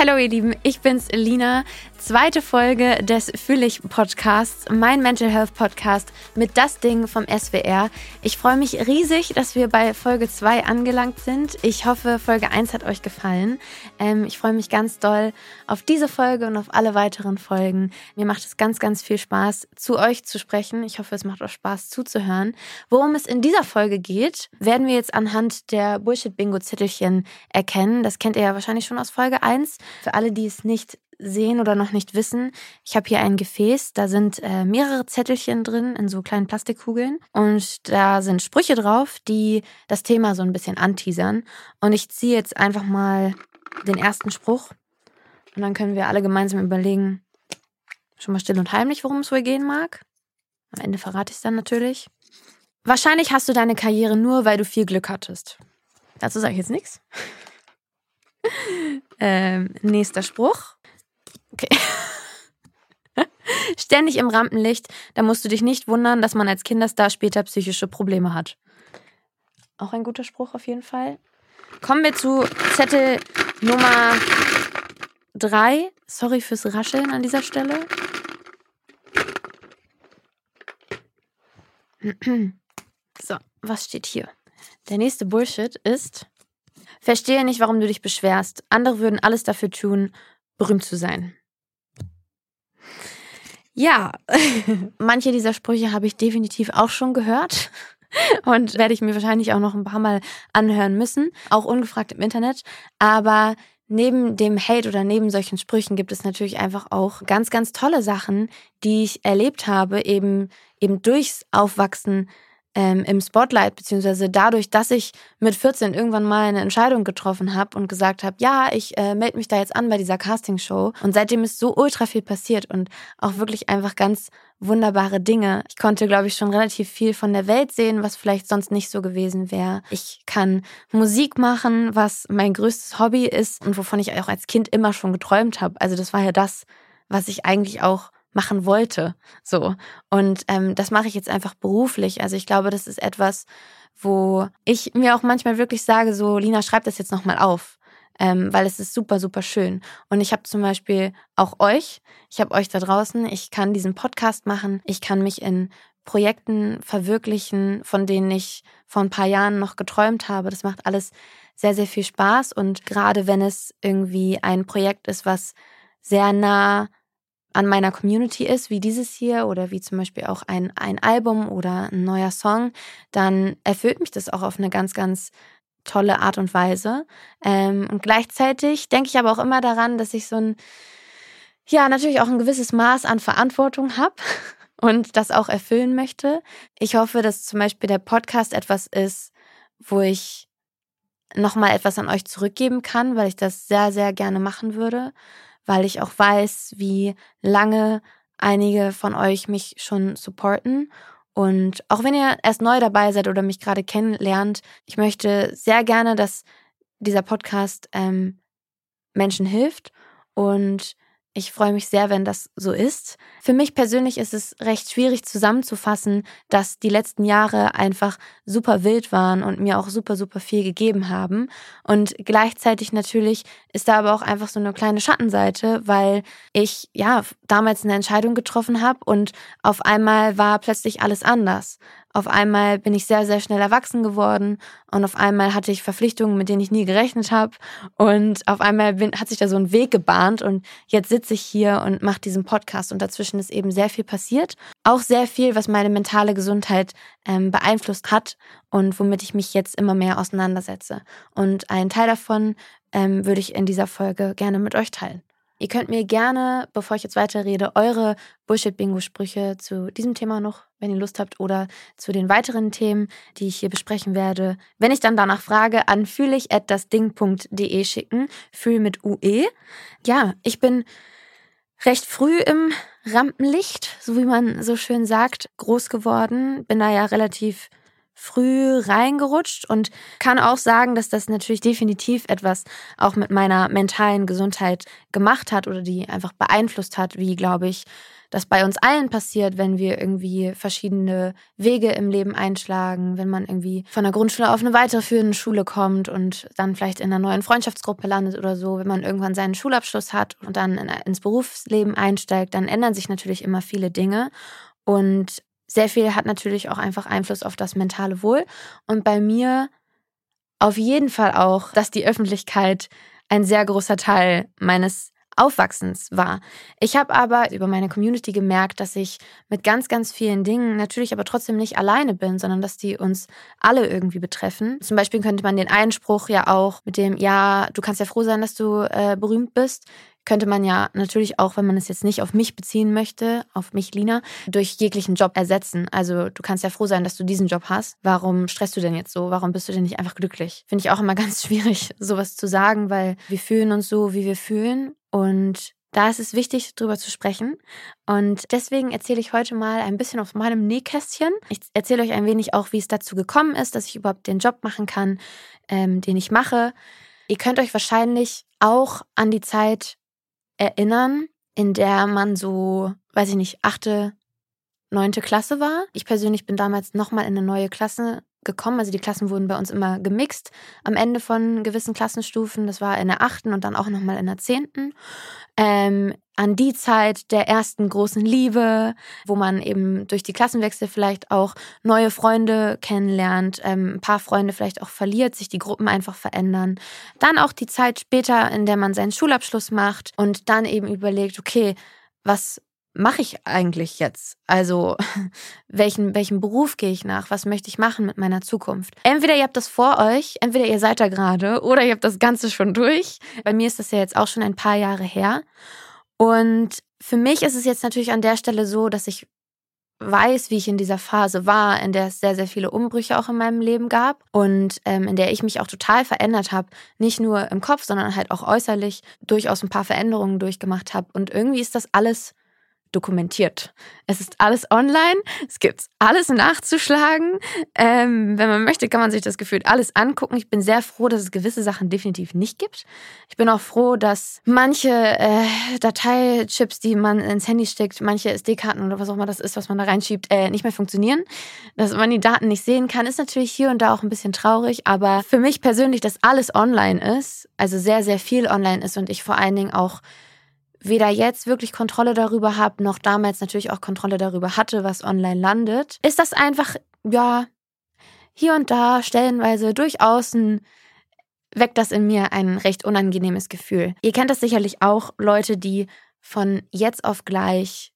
Hallo ihr Lieben, ich bin's Lina. Zweite Folge des Fühlig Podcasts, mein Mental Health Podcast mit das Ding vom SWR. Ich freue mich riesig, dass wir bei Folge 2 angelangt sind. Ich hoffe, Folge 1 hat euch gefallen. Ähm, ich freue mich ganz doll auf diese Folge und auf alle weiteren Folgen. Mir macht es ganz, ganz viel Spaß, zu euch zu sprechen. Ich hoffe, es macht euch Spaß zuzuhören. Worum es in dieser Folge geht, werden wir jetzt anhand der Bullshit-Bingo-Zettelchen erkennen. Das kennt ihr ja wahrscheinlich schon aus Folge 1. Für alle, die es nicht sehen oder noch nicht wissen, ich habe hier ein Gefäß, da sind äh, mehrere Zettelchen drin in so kleinen Plastikkugeln und da sind Sprüche drauf, die das Thema so ein bisschen anteasern. Und ich ziehe jetzt einfach mal den ersten Spruch und dann können wir alle gemeinsam überlegen, schon mal still und heimlich, worum es wohl gehen mag. Am Ende verrate ich es dann natürlich. Wahrscheinlich hast du deine Karriere nur, weil du viel Glück hattest. Dazu sage ich jetzt nichts. Ähm, nächster Spruch. Okay. Ständig im Rampenlicht, da musst du dich nicht wundern, dass man als Kinderstar später psychische Probleme hat. Auch ein guter Spruch auf jeden Fall. Kommen wir zu Zettel Nummer 3. Sorry fürs Rascheln an dieser Stelle. So, was steht hier? Der nächste Bullshit ist, Verstehe nicht, warum du dich beschwerst. Andere würden alles dafür tun, berühmt zu sein. Ja, manche dieser Sprüche habe ich definitiv auch schon gehört und werde ich mir wahrscheinlich auch noch ein paar Mal anhören müssen, auch ungefragt im Internet. Aber neben dem Hate oder neben solchen Sprüchen gibt es natürlich einfach auch ganz, ganz tolle Sachen, die ich erlebt habe, eben, eben durchs Aufwachsen ähm, im Spotlight, beziehungsweise dadurch, dass ich mit 14 irgendwann mal eine Entscheidung getroffen habe und gesagt habe, ja, ich äh, melde mich da jetzt an bei dieser Castingshow. Und seitdem ist so ultra viel passiert und auch wirklich einfach ganz wunderbare Dinge. Ich konnte, glaube ich, schon relativ viel von der Welt sehen, was vielleicht sonst nicht so gewesen wäre. Ich kann Musik machen, was mein größtes Hobby ist und wovon ich auch als Kind immer schon geträumt habe. Also das war ja das, was ich eigentlich auch machen wollte. So. Und ähm, das mache ich jetzt einfach beruflich. Also ich glaube, das ist etwas, wo ich mir auch manchmal wirklich sage, so, Lina, schreib das jetzt nochmal auf. Ähm, weil es ist super, super schön. Und ich habe zum Beispiel auch euch, ich habe euch da draußen, ich kann diesen Podcast machen, ich kann mich in Projekten verwirklichen, von denen ich vor ein paar Jahren noch geträumt habe. Das macht alles sehr, sehr viel Spaß. Und gerade wenn es irgendwie ein Projekt ist, was sehr nah an meiner Community ist, wie dieses hier oder wie zum Beispiel auch ein, ein Album oder ein neuer Song, dann erfüllt mich das auch auf eine ganz, ganz tolle Art und Weise. Ähm, und gleichzeitig denke ich aber auch immer daran, dass ich so ein, ja, natürlich auch ein gewisses Maß an Verantwortung habe und das auch erfüllen möchte. Ich hoffe, dass zum Beispiel der Podcast etwas ist, wo ich nochmal etwas an euch zurückgeben kann, weil ich das sehr, sehr gerne machen würde weil ich auch weiß, wie lange einige von euch mich schon supporten. Und auch wenn ihr erst neu dabei seid oder mich gerade kennenlernt, ich möchte sehr gerne, dass dieser Podcast ähm, Menschen hilft und ich freue mich sehr, wenn das so ist. Für mich persönlich ist es recht schwierig zusammenzufassen, dass die letzten Jahre einfach super wild waren und mir auch super, super viel gegeben haben. Und gleichzeitig natürlich ist da aber auch einfach so eine kleine Schattenseite, weil ich ja damals eine Entscheidung getroffen habe und auf einmal war plötzlich alles anders. Auf einmal bin ich sehr, sehr schnell erwachsen geworden und auf einmal hatte ich Verpflichtungen, mit denen ich nie gerechnet habe. Und auf einmal bin, hat sich da so ein Weg gebahnt und jetzt sitze ich hier und mache diesen Podcast und dazwischen ist eben sehr viel passiert. Auch sehr viel, was meine mentale Gesundheit ähm, beeinflusst hat und womit ich mich jetzt immer mehr auseinandersetze. Und einen Teil davon ähm, würde ich in dieser Folge gerne mit euch teilen. Ihr könnt mir gerne, bevor ich jetzt weiterrede, eure Bullshit-Bingo-Sprüche zu diesem Thema noch, wenn ihr Lust habt, oder zu den weiteren Themen, die ich hier besprechen werde, wenn ich dann danach frage, an fühlig@dasding.de schicken. Fühl mit UE. Ja, ich bin recht früh im Rampenlicht, so wie man so schön sagt, groß geworden. Bin da ja relativ früh reingerutscht und kann auch sagen, dass das natürlich definitiv etwas auch mit meiner mentalen Gesundheit gemacht hat oder die einfach beeinflusst hat, wie, glaube ich, das bei uns allen passiert, wenn wir irgendwie verschiedene Wege im Leben einschlagen, wenn man irgendwie von der Grundschule auf eine weiterführende Schule kommt und dann vielleicht in einer neuen Freundschaftsgruppe landet oder so, wenn man irgendwann seinen Schulabschluss hat und dann ins Berufsleben einsteigt, dann ändern sich natürlich immer viele Dinge. Und sehr viel hat natürlich auch einfach Einfluss auf das mentale Wohl und bei mir auf jeden Fall auch, dass die Öffentlichkeit ein sehr großer Teil meines Aufwachsens war. Ich habe aber über meine Community gemerkt, dass ich mit ganz, ganz vielen Dingen natürlich aber trotzdem nicht alleine bin, sondern dass die uns alle irgendwie betreffen. Zum Beispiel könnte man den Einspruch ja auch mit dem, ja, du kannst ja froh sein, dass du äh, berühmt bist, könnte man ja natürlich auch, wenn man es jetzt nicht auf mich beziehen möchte, auf mich, Lina, durch jeglichen Job ersetzen. Also du kannst ja froh sein, dass du diesen Job hast. Warum stresst du denn jetzt so? Warum bist du denn nicht einfach glücklich? Finde ich auch immer ganz schwierig, sowas zu sagen, weil wir fühlen uns so, wie wir fühlen. Und da ist es wichtig, darüber zu sprechen. Und deswegen erzähle ich heute mal ein bisschen auf meinem Nähkästchen. Ich erzähle euch ein wenig auch, wie es dazu gekommen ist, dass ich überhaupt den Job machen kann, ähm, den ich mache. Ihr könnt euch wahrscheinlich auch an die Zeit erinnern, in der man so, weiß ich nicht, achte, neunte Klasse war. Ich persönlich bin damals nochmal in eine neue Klasse gekommen. Also die Klassen wurden bei uns immer gemixt am Ende von gewissen Klassenstufen. Das war in der achten und dann auch nochmal in der zehnten. Ähm, an die Zeit der ersten großen Liebe, wo man eben durch die Klassenwechsel vielleicht auch neue Freunde kennenlernt, ähm, ein paar Freunde vielleicht auch verliert, sich die Gruppen einfach verändern. Dann auch die Zeit später, in der man seinen Schulabschluss macht und dann eben überlegt, okay, was mache ich eigentlich jetzt? Also, welchen, welchen Beruf gehe ich nach? Was möchte ich machen mit meiner Zukunft? Entweder ihr habt das vor euch, entweder ihr seid da gerade oder ihr habt das Ganze schon durch. Bei mir ist das ja jetzt auch schon ein paar Jahre her. Und für mich ist es jetzt natürlich an der Stelle so, dass ich weiß, wie ich in dieser Phase war, in der es sehr, sehr viele Umbrüche auch in meinem Leben gab und ähm, in der ich mich auch total verändert habe. Nicht nur im Kopf, sondern halt auch äußerlich durchaus ein paar Veränderungen durchgemacht habe. Und irgendwie ist das alles dokumentiert. Es ist alles online, es gibt alles nachzuschlagen. Ähm, wenn man möchte, kann man sich das Gefühl alles angucken. Ich bin sehr froh, dass es gewisse Sachen definitiv nicht gibt. Ich bin auch froh, dass manche äh, Dateichips, die man ins Handy steckt, manche SD-Karten oder was auch immer das ist, was man da reinschiebt, äh, nicht mehr funktionieren. Dass man die Daten nicht sehen kann, ist natürlich hier und da auch ein bisschen traurig. Aber für mich persönlich, dass alles online ist, also sehr, sehr viel online ist und ich vor allen Dingen auch weder jetzt wirklich Kontrolle darüber habe, noch damals natürlich auch Kontrolle darüber hatte, was online landet, ist das einfach, ja, hier und da stellenweise durchaus ein weckt das in mir ein recht unangenehmes Gefühl. Ihr kennt das sicherlich auch, Leute, die von jetzt auf gleich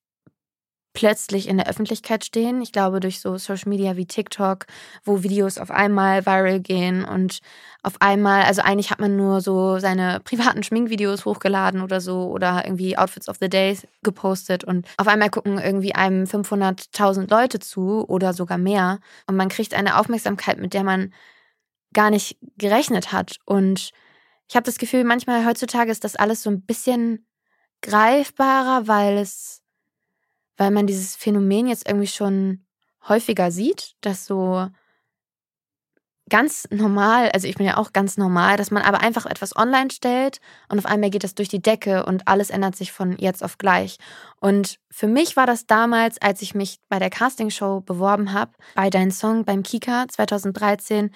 plötzlich in der Öffentlichkeit stehen. Ich glaube, durch so Social Media wie TikTok, wo Videos auf einmal viral gehen und auf einmal, also eigentlich hat man nur so seine privaten Schminkvideos hochgeladen oder so oder irgendwie Outfits of the Day gepostet und auf einmal gucken irgendwie einem 500.000 Leute zu oder sogar mehr und man kriegt eine Aufmerksamkeit, mit der man gar nicht gerechnet hat und ich habe das Gefühl, manchmal heutzutage ist das alles so ein bisschen greifbarer, weil es weil man dieses Phänomen jetzt irgendwie schon häufiger sieht, dass so ganz normal, also ich bin ja auch ganz normal, dass man aber einfach etwas online stellt und auf einmal geht das durch die Decke und alles ändert sich von jetzt auf gleich. Und für mich war das damals, als ich mich bei der Castingshow beworben habe, bei Dein Song beim Kika 2013,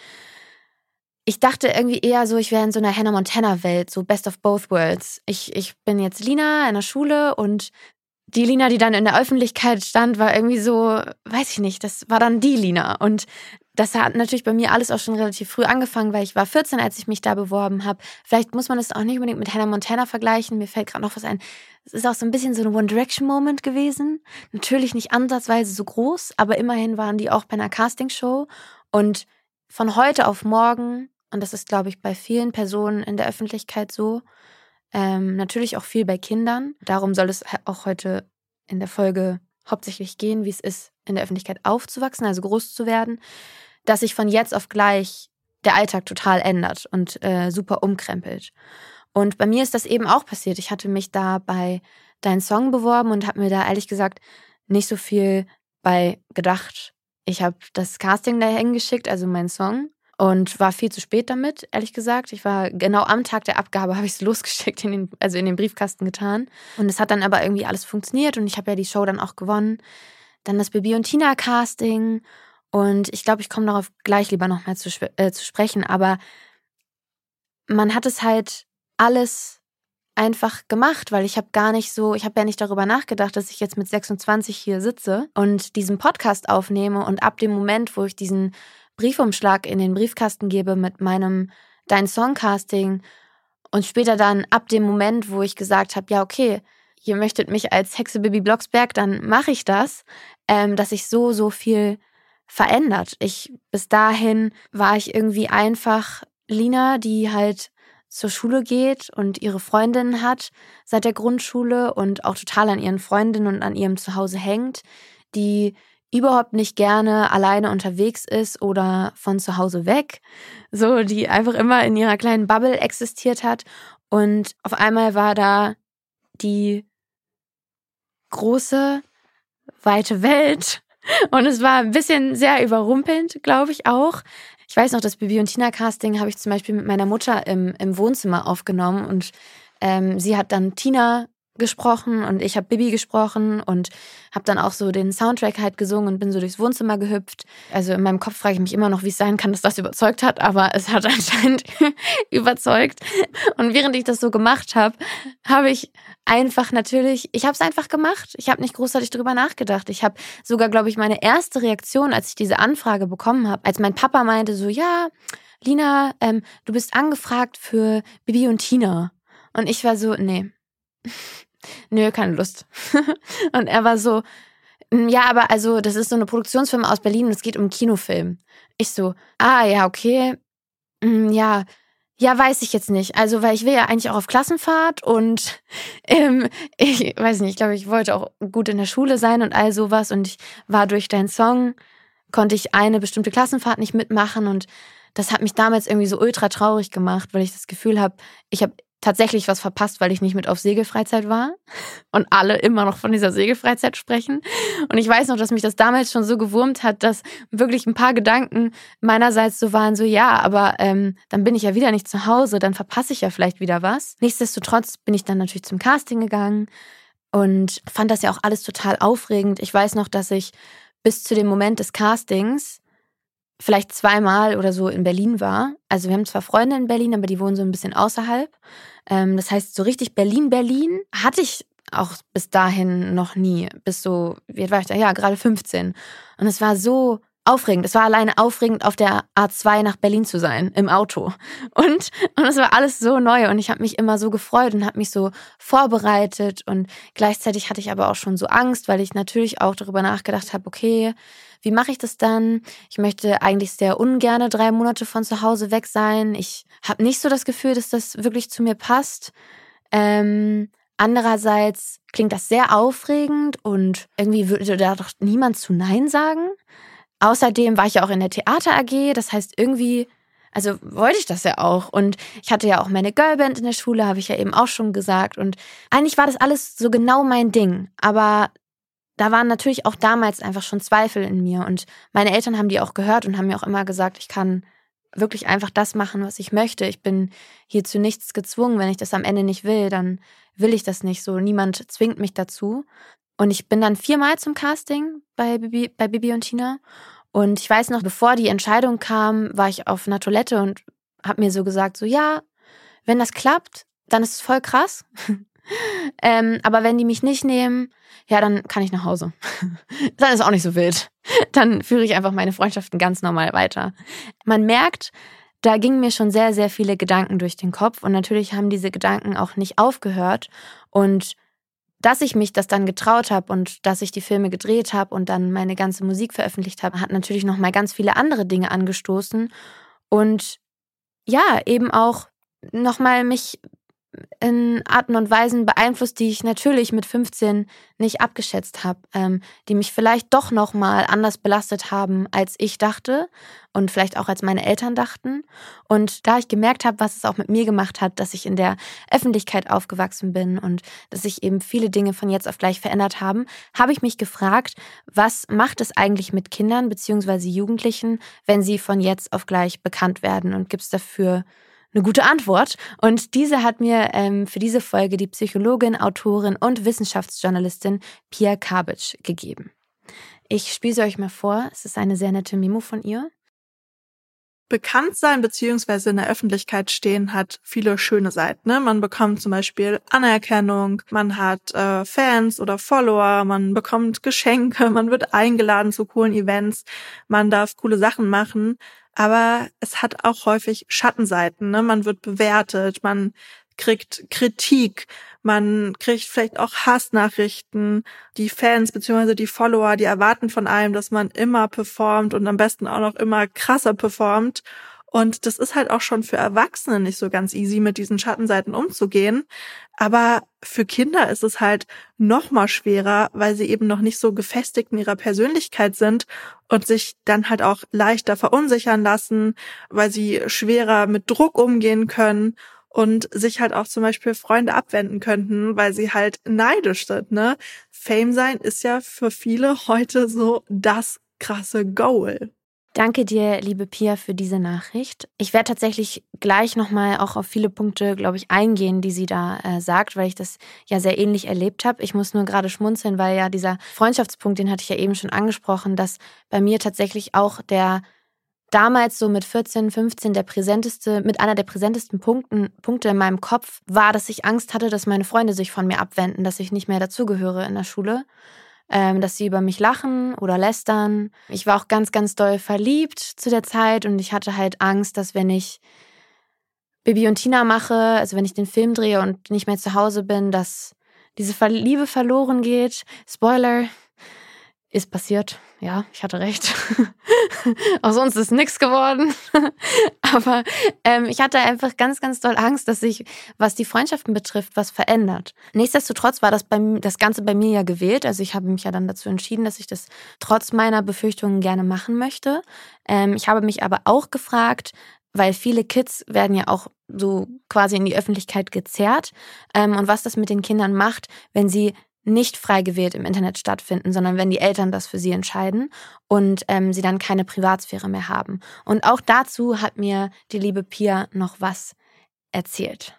ich dachte irgendwie eher so, ich wäre in so einer Hannah Montana Welt, so Best of Both Worlds. Ich, ich bin jetzt Lina in der Schule und die Lina, die dann in der Öffentlichkeit stand, war irgendwie so, weiß ich nicht, das war dann die Lina. Und das hat natürlich bei mir alles auch schon relativ früh angefangen, weil ich war 14, als ich mich da beworben habe. Vielleicht muss man es auch nicht unbedingt mit Hannah Montana vergleichen. Mir fällt gerade noch was ein. Es ist auch so ein bisschen so ein One Direction Moment gewesen. Natürlich nicht ansatzweise so groß, aber immerhin waren die auch bei einer Castingshow. Und von heute auf morgen, und das ist, glaube ich, bei vielen Personen in der Öffentlichkeit so, ähm, natürlich auch viel bei Kindern. Darum soll es auch heute in der Folge hauptsächlich gehen, wie es ist, in der Öffentlichkeit aufzuwachsen, also groß zu werden, dass sich von jetzt auf gleich der Alltag total ändert und äh, super umkrempelt. Und bei mir ist das eben auch passiert. Ich hatte mich da bei Dein Song beworben und habe mir da ehrlich gesagt nicht so viel bei gedacht. Ich habe das Casting dahin geschickt, also meinen Song, und war viel zu spät damit, ehrlich gesagt. Ich war genau am Tag der Abgabe, habe ich es losgeschickt, in den, also in den Briefkasten getan. Und es hat dann aber irgendwie alles funktioniert und ich habe ja die Show dann auch gewonnen. Dann das Bibi und Tina Casting und ich glaube, ich komme darauf gleich lieber nochmal zu, äh, zu sprechen, aber man hat es halt alles einfach gemacht, weil ich habe gar nicht so, ich habe ja nicht darüber nachgedacht, dass ich jetzt mit 26 hier sitze und diesen Podcast aufnehme und ab dem Moment, wo ich diesen Briefumschlag in den Briefkasten gebe mit meinem Dein Songcasting und später dann ab dem Moment, wo ich gesagt habe, ja okay, ihr möchtet mich als Hexe Bibi Blocksberg, dann mache ich das, ähm, dass ich so, so viel verändert. Ich, bis dahin war ich irgendwie einfach Lina, die halt zur Schule geht und ihre Freundinnen hat seit der Grundschule und auch total an ihren Freundinnen und an ihrem Zuhause hängt, die überhaupt nicht gerne alleine unterwegs ist oder von zu Hause weg, so die einfach immer in ihrer kleinen Bubble existiert hat. Und auf einmal war da die große weite Welt. Und es war ein bisschen sehr überrumpelnd, glaube ich auch. Ich weiß noch, das Bibi und Tina Casting habe ich zum Beispiel mit meiner Mutter im, im Wohnzimmer aufgenommen. Und ähm, sie hat dann Tina gesprochen und ich habe Bibi gesprochen und habe dann auch so den Soundtrack halt gesungen und bin so durchs Wohnzimmer gehüpft. Also in meinem Kopf frage ich mich immer noch, wie es sein kann, dass das überzeugt hat, aber es hat anscheinend überzeugt. Und während ich das so gemacht habe, habe ich einfach natürlich, ich habe es einfach gemacht. Ich habe nicht großartig drüber nachgedacht. Ich habe sogar, glaube ich, meine erste Reaktion, als ich diese Anfrage bekommen habe, als mein Papa meinte so, ja, Lina, ähm, du bist angefragt für Bibi und Tina. Und ich war so, nee nö, keine Lust. und er war so, hm, ja, aber also, das ist so eine Produktionsfirma aus Berlin und es geht um Kinofilm. Ich so, ah, ja, okay. Hm, ja, ja, weiß ich jetzt nicht. Also, weil ich will ja eigentlich auch auf Klassenfahrt und ähm, ich weiß nicht, ich glaube, ich wollte auch gut in der Schule sein und all sowas. Und ich war durch deinen Song, konnte ich eine bestimmte Klassenfahrt nicht mitmachen und das hat mich damals irgendwie so ultra traurig gemacht, weil ich das Gefühl habe, ich habe tatsächlich was verpasst, weil ich nicht mit auf Segelfreizeit war und alle immer noch von dieser Segelfreizeit sprechen. Und ich weiß noch, dass mich das damals schon so gewurmt hat, dass wirklich ein paar Gedanken meinerseits so waren, so ja, aber ähm, dann bin ich ja wieder nicht zu Hause, dann verpasse ich ja vielleicht wieder was. Nichtsdestotrotz bin ich dann natürlich zum Casting gegangen und fand das ja auch alles total aufregend. Ich weiß noch, dass ich bis zu dem Moment des Castings vielleicht zweimal oder so in Berlin war. Also wir haben zwar Freunde in Berlin, aber die wohnen so ein bisschen außerhalb. Ähm, das heißt, so richtig Berlin-Berlin hatte ich auch bis dahin noch nie. Bis so, wie war ich da? Ja, gerade 15. Und es war so aufregend. Es war alleine aufregend, auf der A2 nach Berlin zu sein, im Auto. Und, und es war alles so neu und ich habe mich immer so gefreut und habe mich so vorbereitet und gleichzeitig hatte ich aber auch schon so Angst, weil ich natürlich auch darüber nachgedacht habe, okay, wie mache ich das dann? Ich möchte eigentlich sehr ungerne drei Monate von zu Hause weg sein. Ich habe nicht so das Gefühl, dass das wirklich zu mir passt. Ähm, andererseits klingt das sehr aufregend und irgendwie würde da doch niemand zu Nein sagen. Außerdem war ich ja auch in der Theater AG, das heißt irgendwie, also wollte ich das ja auch. Und ich hatte ja auch meine Girlband in der Schule, habe ich ja eben auch schon gesagt. Und eigentlich war das alles so genau mein Ding. Aber da waren natürlich auch damals einfach schon Zweifel in mir. Und meine Eltern haben die auch gehört und haben mir auch immer gesagt, ich kann wirklich einfach das machen, was ich möchte. Ich bin hier zu nichts gezwungen. Wenn ich das am Ende nicht will, dann will ich das nicht so. Niemand zwingt mich dazu. Und ich bin dann viermal zum Casting bei Bibi, bei Bibi und Tina. Und ich weiß noch, bevor die Entscheidung kam, war ich auf einer Toilette und habe mir so gesagt, so ja, wenn das klappt, dann ist es voll krass. ähm, aber wenn die mich nicht nehmen, ja, dann kann ich nach Hause. dann ist auch nicht so wild. Dann führe ich einfach meine Freundschaften ganz normal weiter. Man merkt, da gingen mir schon sehr, sehr viele Gedanken durch den Kopf und natürlich haben diese Gedanken auch nicht aufgehört und dass ich mich das dann getraut habe und dass ich die Filme gedreht habe und dann meine ganze Musik veröffentlicht habe, hat natürlich noch mal ganz viele andere Dinge angestoßen. Und ja, eben auch noch mal mich in Arten und Weisen beeinflusst, die ich natürlich mit 15 nicht abgeschätzt habe, ähm, die mich vielleicht doch noch mal anders belastet haben, als ich dachte und vielleicht auch als meine Eltern dachten. Und da ich gemerkt habe, was es auch mit mir gemacht hat, dass ich in der Öffentlichkeit aufgewachsen bin und dass sich eben viele Dinge von jetzt auf gleich verändert haben, habe ich mich gefragt, was macht es eigentlich mit Kindern bzw. Jugendlichen, wenn sie von jetzt auf gleich bekannt werden und gibt es dafür eine gute Antwort. Und diese hat mir ähm, für diese Folge die Psychologin, Autorin und Wissenschaftsjournalistin Pia Kabic gegeben. Ich spiele sie euch mal vor. Es ist eine sehr nette Memo von ihr. Bekannt sein beziehungsweise in der Öffentlichkeit stehen hat viele schöne Seiten. Ne? Man bekommt zum Beispiel Anerkennung, man hat äh, Fans oder Follower, man bekommt Geschenke, man wird eingeladen zu coolen Events, man darf coole Sachen machen aber es hat auch häufig Schattenseiten. Ne? Man wird bewertet, man kriegt Kritik, man kriegt vielleicht auch Hassnachrichten. Die Fans bzw. die Follower, die erwarten von einem, dass man immer performt und am besten auch noch immer krasser performt. Und das ist halt auch schon für Erwachsene nicht so ganz easy, mit diesen Schattenseiten umzugehen. Aber für Kinder ist es halt noch mal schwerer, weil sie eben noch nicht so gefestigt in ihrer Persönlichkeit sind und sich dann halt auch leichter verunsichern lassen, weil sie schwerer mit Druck umgehen können und sich halt auch zum Beispiel Freunde abwenden könnten, weil sie halt neidisch sind. Ne? Fame sein ist ja für viele heute so das krasse Goal. Danke dir, liebe Pia, für diese Nachricht. Ich werde tatsächlich gleich nochmal auch auf viele Punkte, glaube ich, eingehen, die sie da äh, sagt, weil ich das ja sehr ähnlich erlebt habe. Ich muss nur gerade schmunzeln, weil ja dieser Freundschaftspunkt, den hatte ich ja eben schon angesprochen, dass bei mir tatsächlich auch der damals so mit 14, 15 der präsenteste, mit einer der präsentesten Punkten, Punkte in meinem Kopf war, dass ich Angst hatte, dass meine Freunde sich von mir abwenden, dass ich nicht mehr dazugehöre in der Schule ähm, dass sie über mich lachen oder lästern. Ich war auch ganz, ganz doll verliebt zu der Zeit und ich hatte halt Angst, dass wenn ich Bibi und Tina mache, also wenn ich den Film drehe und nicht mehr zu Hause bin, dass diese Liebe verloren geht. Spoiler, ist passiert. Ja, ich hatte recht. Aus uns ist nichts geworden. Aber ähm, ich hatte einfach ganz, ganz doll Angst, dass sich, was die Freundschaften betrifft, was verändert. Nichtsdestotrotz war das, bei, das Ganze bei mir ja gewählt. Also ich habe mich ja dann dazu entschieden, dass ich das trotz meiner Befürchtungen gerne machen möchte. Ähm, ich habe mich aber auch gefragt, weil viele Kids werden ja auch so quasi in die Öffentlichkeit gezerrt. Ähm, und was das mit den Kindern macht, wenn sie nicht frei gewählt im Internet stattfinden, sondern wenn die Eltern das für sie entscheiden und ähm, sie dann keine Privatsphäre mehr haben. Und auch dazu hat mir die liebe Pia noch was erzählt.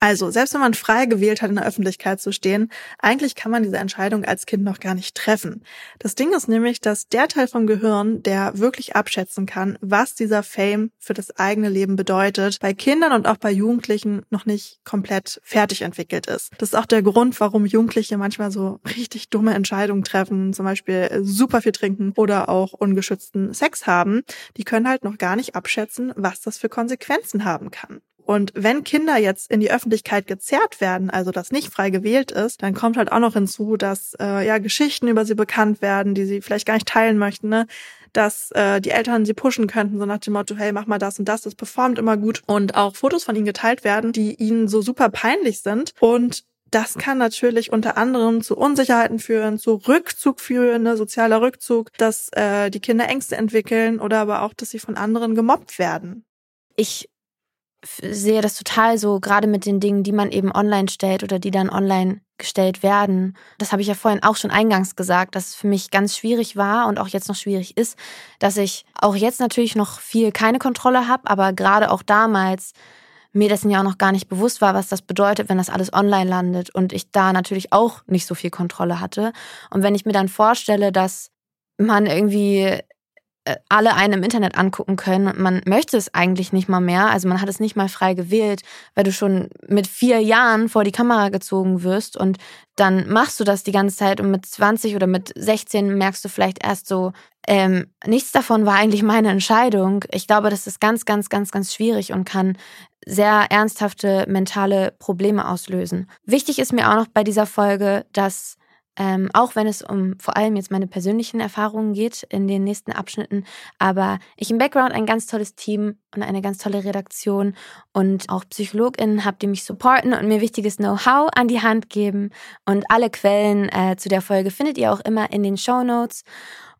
Also, selbst wenn man frei gewählt hat, in der Öffentlichkeit zu stehen, eigentlich kann man diese Entscheidung als Kind noch gar nicht treffen. Das Ding ist nämlich, dass der Teil vom Gehirn, der wirklich abschätzen kann, was dieser Fame für das eigene Leben bedeutet, bei Kindern und auch bei Jugendlichen noch nicht komplett fertig entwickelt ist. Das ist auch der Grund, warum Jugendliche manchmal so richtig dumme Entscheidungen treffen, zum Beispiel super viel trinken oder auch ungeschützten Sex haben. Die können halt noch gar nicht abschätzen, was das für Konsequenzen haben kann. Und wenn Kinder jetzt in die Öffentlichkeit gezerrt werden, also das nicht frei gewählt ist, dann kommt halt auch noch hinzu, dass äh, ja Geschichten über sie bekannt werden, die sie vielleicht gar nicht teilen möchten, ne? dass äh, die Eltern sie pushen könnten, so nach dem Motto, hey, mach mal das und das, das performt immer gut. Und auch Fotos von ihnen geteilt werden, die ihnen so super peinlich sind. Und das kann natürlich unter anderem zu Unsicherheiten führen, zu Rückzug führen, ne, sozialer Rückzug, dass äh, die Kinder Ängste entwickeln oder aber auch, dass sie von anderen gemobbt werden. Ich sehe das total so, gerade mit den Dingen, die man eben online stellt oder die dann online gestellt werden. Das habe ich ja vorhin auch schon eingangs gesagt, dass es für mich ganz schwierig war und auch jetzt noch schwierig ist, dass ich auch jetzt natürlich noch viel keine Kontrolle habe, aber gerade auch damals mir dessen ja auch noch gar nicht bewusst war, was das bedeutet, wenn das alles online landet und ich da natürlich auch nicht so viel Kontrolle hatte. Und wenn ich mir dann vorstelle, dass man irgendwie alle einen im Internet angucken können und man möchte es eigentlich nicht mal mehr. Also man hat es nicht mal frei gewählt, weil du schon mit vier Jahren vor die Kamera gezogen wirst und dann machst du das die ganze Zeit und mit 20 oder mit 16 merkst du vielleicht erst so, ähm, nichts davon war eigentlich meine Entscheidung. Ich glaube, das ist ganz, ganz, ganz, ganz schwierig und kann sehr ernsthafte mentale Probleme auslösen. Wichtig ist mir auch noch bei dieser Folge, dass ähm, auch wenn es um vor allem jetzt meine persönlichen Erfahrungen geht in den nächsten Abschnitten. Aber ich im Background ein ganz tolles Team und eine ganz tolle Redaktion und auch PsychologInnen habe, die mich supporten und mir wichtiges Know-how an die Hand geben. Und alle Quellen äh, zu der Folge findet ihr auch immer in den Show Notes.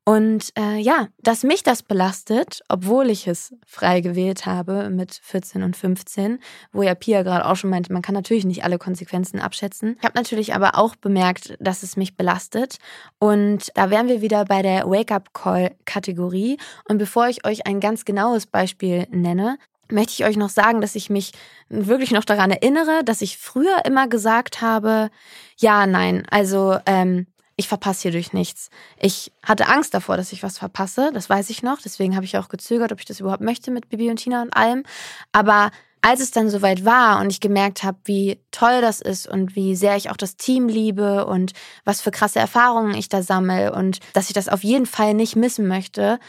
Und äh, ja, dass mich das belastet, obwohl ich es frei gewählt habe mit 14 und 15, wo ja Pia gerade auch schon meinte, man kann natürlich nicht alle Konsequenzen abschätzen. Ich habe natürlich aber auch bemerkt, dass es mich belastet. Und da wären wir wieder bei der Wake-up-Call-Kategorie. Und bevor ich euch ein ganz genaues Beispiel nenne, möchte ich euch noch sagen, dass ich mich wirklich noch daran erinnere, dass ich früher immer gesagt habe, ja, nein, also ähm, ich verpasse hierdurch nichts. Ich hatte Angst davor, dass ich was verpasse, das weiß ich noch. Deswegen habe ich auch gezögert, ob ich das überhaupt möchte mit Bibi und Tina und allem. Aber als es dann soweit war und ich gemerkt habe, wie toll das ist und wie sehr ich auch das Team liebe und was für krasse Erfahrungen ich da sammle und dass ich das auf jeden Fall nicht missen möchte,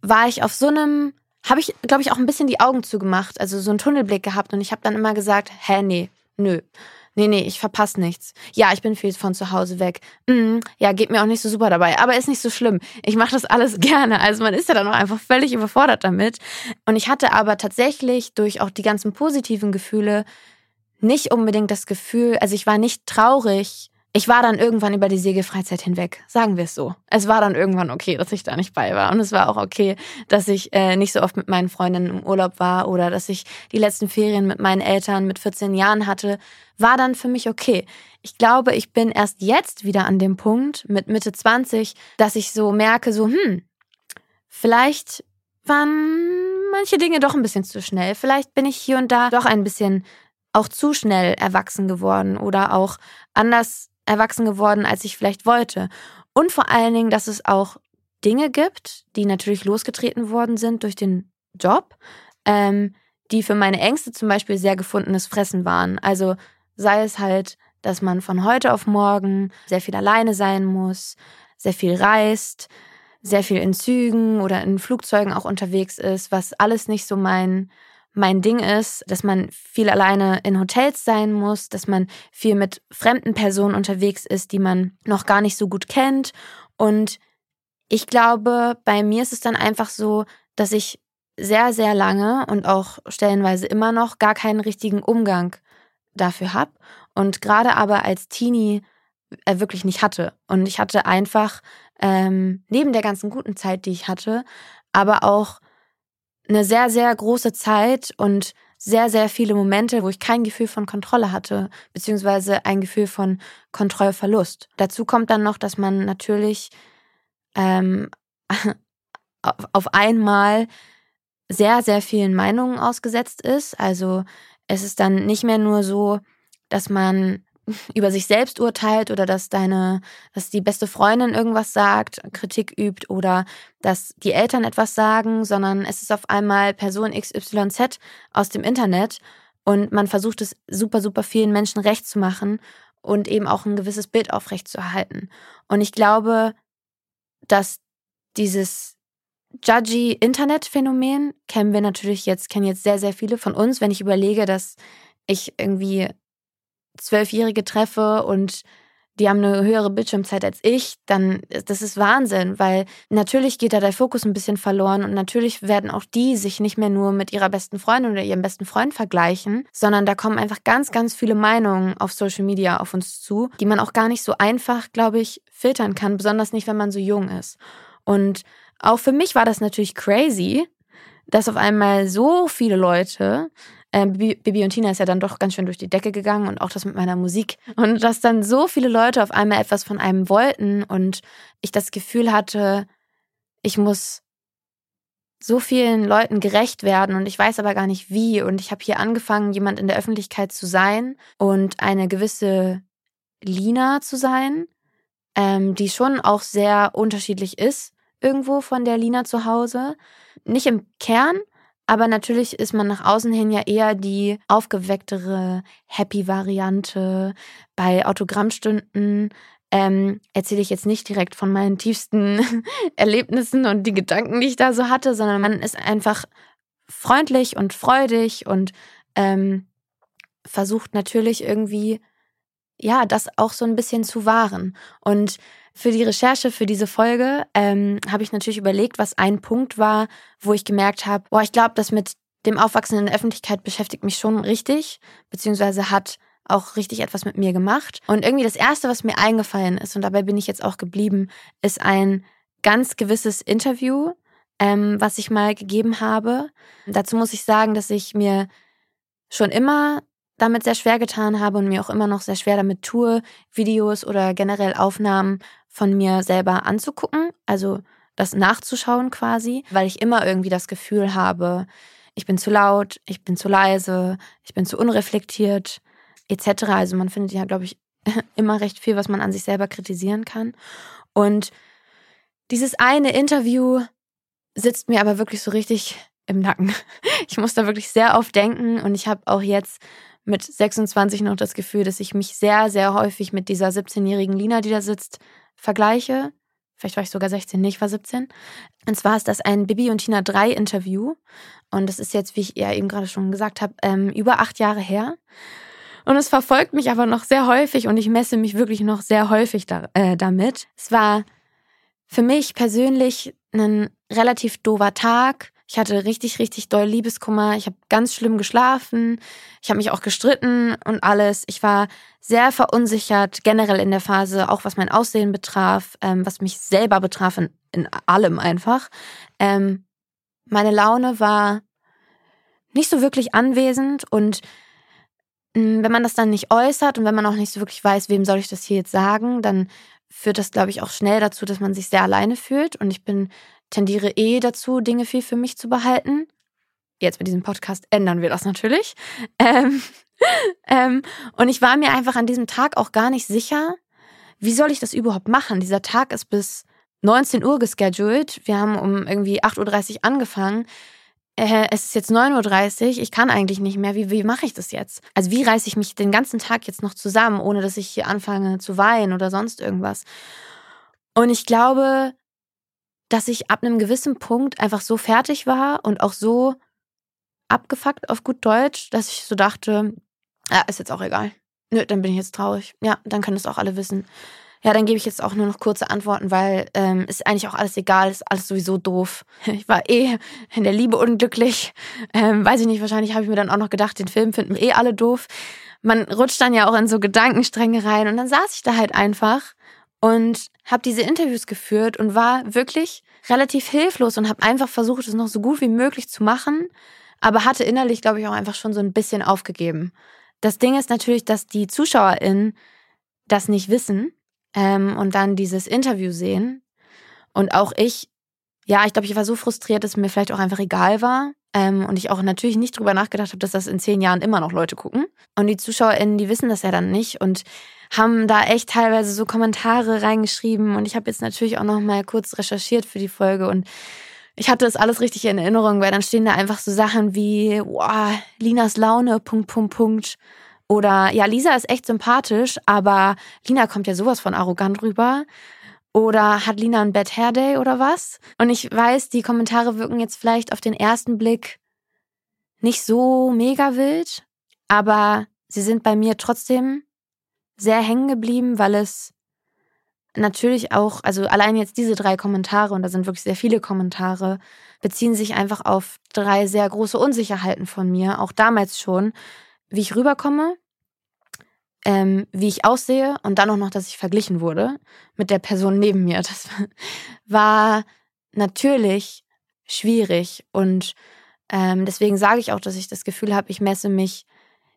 war ich auf so einem, habe ich, glaube ich, auch ein bisschen die Augen zugemacht, also so einen Tunnelblick gehabt und ich habe dann immer gesagt, hä, nee, nö. Nee, nee, ich verpasse nichts. Ja, ich bin viel von zu Hause weg. Mm, ja, geht mir auch nicht so super dabei, aber ist nicht so schlimm. Ich mache das alles gerne. Also man ist ja dann auch einfach völlig überfordert damit. Und ich hatte aber tatsächlich durch auch die ganzen positiven Gefühle nicht unbedingt das Gefühl, also ich war nicht traurig ich war dann irgendwann über die Segelfreizeit hinweg, sagen wir es so. Es war dann irgendwann okay, dass ich da nicht bei war. Und es war auch okay, dass ich äh, nicht so oft mit meinen Freundinnen im Urlaub war oder dass ich die letzten Ferien mit meinen Eltern mit 14 Jahren hatte, war dann für mich okay. Ich glaube, ich bin erst jetzt wieder an dem Punkt mit Mitte 20, dass ich so merke, so, hm, vielleicht waren manche Dinge doch ein bisschen zu schnell. Vielleicht bin ich hier und da doch ein bisschen auch zu schnell erwachsen geworden oder auch anders erwachsen geworden, als ich vielleicht wollte. Und vor allen Dingen, dass es auch Dinge gibt, die natürlich losgetreten worden sind durch den Job, ähm, die für meine Ängste zum Beispiel sehr gefundenes Fressen waren. Also sei es halt, dass man von heute auf morgen sehr viel alleine sein muss, sehr viel reist, sehr viel in Zügen oder in Flugzeugen auch unterwegs ist, was alles nicht so mein mein Ding ist, dass man viel alleine in Hotels sein muss, dass man viel mit fremden Personen unterwegs ist, die man noch gar nicht so gut kennt. Und ich glaube, bei mir ist es dann einfach so, dass ich sehr, sehr lange und auch stellenweise immer noch gar keinen richtigen Umgang dafür habe. Und gerade aber als Teenie äh, wirklich nicht hatte. Und ich hatte einfach ähm, neben der ganzen guten Zeit, die ich hatte, aber auch eine sehr, sehr große Zeit und sehr, sehr viele Momente, wo ich kein Gefühl von Kontrolle hatte, beziehungsweise ein Gefühl von Kontrollverlust. Dazu kommt dann noch, dass man natürlich ähm, auf einmal sehr, sehr vielen Meinungen ausgesetzt ist. Also es ist dann nicht mehr nur so, dass man über sich selbst urteilt oder dass deine, dass die beste Freundin irgendwas sagt, Kritik übt oder dass die Eltern etwas sagen, sondern es ist auf einmal Person XYZ aus dem Internet und man versucht es super, super vielen Menschen recht zu machen und eben auch ein gewisses Bild aufrecht zu erhalten. Und ich glaube, dass dieses judgy Internet-Phänomen kennen wir natürlich jetzt, kennen jetzt sehr, sehr viele von uns, wenn ich überlege, dass ich irgendwie Zwölfjährige treffe und die haben eine höhere Bildschirmzeit als ich, dann das ist Wahnsinn, weil natürlich geht da der Fokus ein bisschen verloren und natürlich werden auch die sich nicht mehr nur mit ihrer besten Freundin oder ihrem besten Freund vergleichen, sondern da kommen einfach ganz, ganz viele Meinungen auf Social Media auf uns zu, die man auch gar nicht so einfach, glaube ich, filtern kann, besonders nicht, wenn man so jung ist. Und auch für mich war das natürlich crazy, dass auf einmal so viele Leute ähm, Bibi und Tina ist ja dann doch ganz schön durch die Decke gegangen und auch das mit meiner Musik. Und dass dann so viele Leute auf einmal etwas von einem wollten und ich das Gefühl hatte, ich muss so vielen Leuten gerecht werden und ich weiß aber gar nicht wie. Und ich habe hier angefangen, jemand in der Öffentlichkeit zu sein und eine gewisse Lina zu sein, ähm, die schon auch sehr unterschiedlich ist irgendwo von der Lina zu Hause. Nicht im Kern, aber natürlich ist man nach außen hin ja eher die aufgewecktere, happy Variante. Bei Autogrammstunden ähm, erzähle ich jetzt nicht direkt von meinen tiefsten Erlebnissen und die Gedanken, die ich da so hatte, sondern man ist einfach freundlich und freudig und ähm, versucht natürlich irgendwie ja, das auch so ein bisschen zu wahren. Und für die Recherche für diese Folge ähm, habe ich natürlich überlegt, was ein Punkt war, wo ich gemerkt habe, boah, ich glaube, das mit dem Aufwachsen in der Öffentlichkeit beschäftigt mich schon richtig, beziehungsweise hat auch richtig etwas mit mir gemacht. Und irgendwie das Erste, was mir eingefallen ist, und dabei bin ich jetzt auch geblieben, ist ein ganz gewisses Interview, ähm, was ich mal gegeben habe. Dazu muss ich sagen, dass ich mir schon immer damit sehr schwer getan habe und mir auch immer noch sehr schwer damit tue, Videos oder generell Aufnahmen von mir selber anzugucken, also das nachzuschauen quasi, weil ich immer irgendwie das Gefühl habe, ich bin zu laut, ich bin zu leise, ich bin zu unreflektiert, etc. Also man findet ja, glaube ich, immer recht viel, was man an sich selber kritisieren kann. Und dieses eine Interview sitzt mir aber wirklich so richtig im Nacken. Ich muss da wirklich sehr oft denken und ich habe auch jetzt mit 26 noch das Gefühl, dass ich mich sehr, sehr häufig mit dieser 17-jährigen Lina, die da sitzt, vergleiche. Vielleicht war ich sogar 16, nicht, war 17. Und zwar ist das ein Bibi und Tina 3 Interview. Und das ist jetzt, wie ich ja eben gerade schon gesagt habe, ähm, über acht Jahre her. Und es verfolgt mich aber noch sehr häufig und ich messe mich wirklich noch sehr häufig da, äh, damit. Es war für mich persönlich ein relativ dover Tag. Ich hatte richtig, richtig doll Liebeskummer. Ich habe ganz schlimm geschlafen. Ich habe mich auch gestritten und alles. Ich war sehr verunsichert, generell in der Phase, auch was mein Aussehen betraf, ähm, was mich selber betraf, in, in allem einfach. Ähm, meine Laune war nicht so wirklich anwesend und mh, mm, wenn man das dann nicht äußert und wenn man auch nicht so wirklich weiß, wem soll ich das hier jetzt sagen, dann führt das, glaube ich, auch schnell dazu, dass man sich sehr alleine fühlt. Und ich bin tendiere eh dazu, Dinge viel für mich zu behalten. Jetzt mit diesem Podcast ändern wir das natürlich. Ähm, ähm, und ich war mir einfach an diesem Tag auch gar nicht sicher, wie soll ich das überhaupt machen? Dieser Tag ist bis 19 Uhr gescheduled. Wir haben um irgendwie 8.30 Uhr angefangen. Äh, es ist jetzt 9.30 Uhr. Ich kann eigentlich nicht mehr. Wie, wie mache ich das jetzt? Also wie reiße ich mich den ganzen Tag jetzt noch zusammen, ohne dass ich hier anfange zu weinen oder sonst irgendwas? Und ich glaube, dass ich ab einem gewissen Punkt einfach so fertig war und auch so abgefuckt auf gut Deutsch, dass ich so dachte, ja, ist jetzt auch egal. Nö, dann bin ich jetzt traurig. Ja, dann können es auch alle wissen. Ja, dann gebe ich jetzt auch nur noch kurze Antworten, weil ähm, ist eigentlich auch alles egal, ist alles sowieso doof. Ich war eh in der Liebe unglücklich. Ähm, weiß ich nicht, wahrscheinlich habe ich mir dann auch noch gedacht, den Film finden eh alle doof. Man rutscht dann ja auch in so Gedankenstränge rein und dann saß ich da halt einfach und habe diese Interviews geführt und war wirklich relativ hilflos und habe einfach versucht, es noch so gut wie möglich zu machen, aber hatte innerlich, glaube ich, auch einfach schon so ein bisschen aufgegeben. Das Ding ist natürlich, dass die ZuschauerInnen das nicht wissen ähm, und dann dieses Interview sehen. Und auch ich, ja, ich glaube, ich war so frustriert, dass mir vielleicht auch einfach egal war. Ähm, und ich auch natürlich nicht drüber nachgedacht habe, dass das in zehn Jahren immer noch Leute gucken. Und die ZuschauerInnen, die wissen das ja dann nicht. Und haben da echt teilweise so Kommentare reingeschrieben und ich habe jetzt natürlich auch noch mal kurz recherchiert für die Folge und ich hatte das alles richtig in Erinnerung, weil dann stehen da einfach so Sachen wie, wow, Linas Laune, Punkt, Punkt, Punkt. Oder ja, Lisa ist echt sympathisch, aber Lina kommt ja sowas von arrogant rüber. Oder hat Lina ein Bad Hair Day oder was? Und ich weiß, die Kommentare wirken jetzt vielleicht auf den ersten Blick nicht so mega wild, aber sie sind bei mir trotzdem sehr hängen geblieben, weil es natürlich auch, also allein jetzt diese drei Kommentare, und da sind wirklich sehr viele Kommentare, beziehen sich einfach auf drei sehr große Unsicherheiten von mir, auch damals schon, wie ich rüberkomme, ähm, wie ich aussehe und dann auch noch, dass ich verglichen wurde mit der Person neben mir. Das war natürlich schwierig und ähm, deswegen sage ich auch, dass ich das Gefühl habe, ich messe mich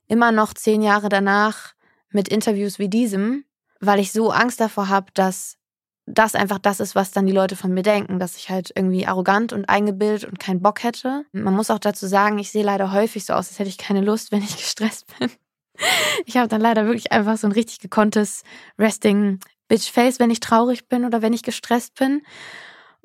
immer noch zehn Jahre danach mit Interviews wie diesem, weil ich so Angst davor habe, dass das einfach das ist, was dann die Leute von mir denken, dass ich halt irgendwie arrogant und eingebildet und keinen Bock hätte. Man muss auch dazu sagen, ich sehe leider häufig so aus, als hätte ich keine Lust, wenn ich gestresst bin. Ich habe dann leider wirklich einfach so ein richtig gekonntes Resting Bitch Face, wenn ich traurig bin oder wenn ich gestresst bin.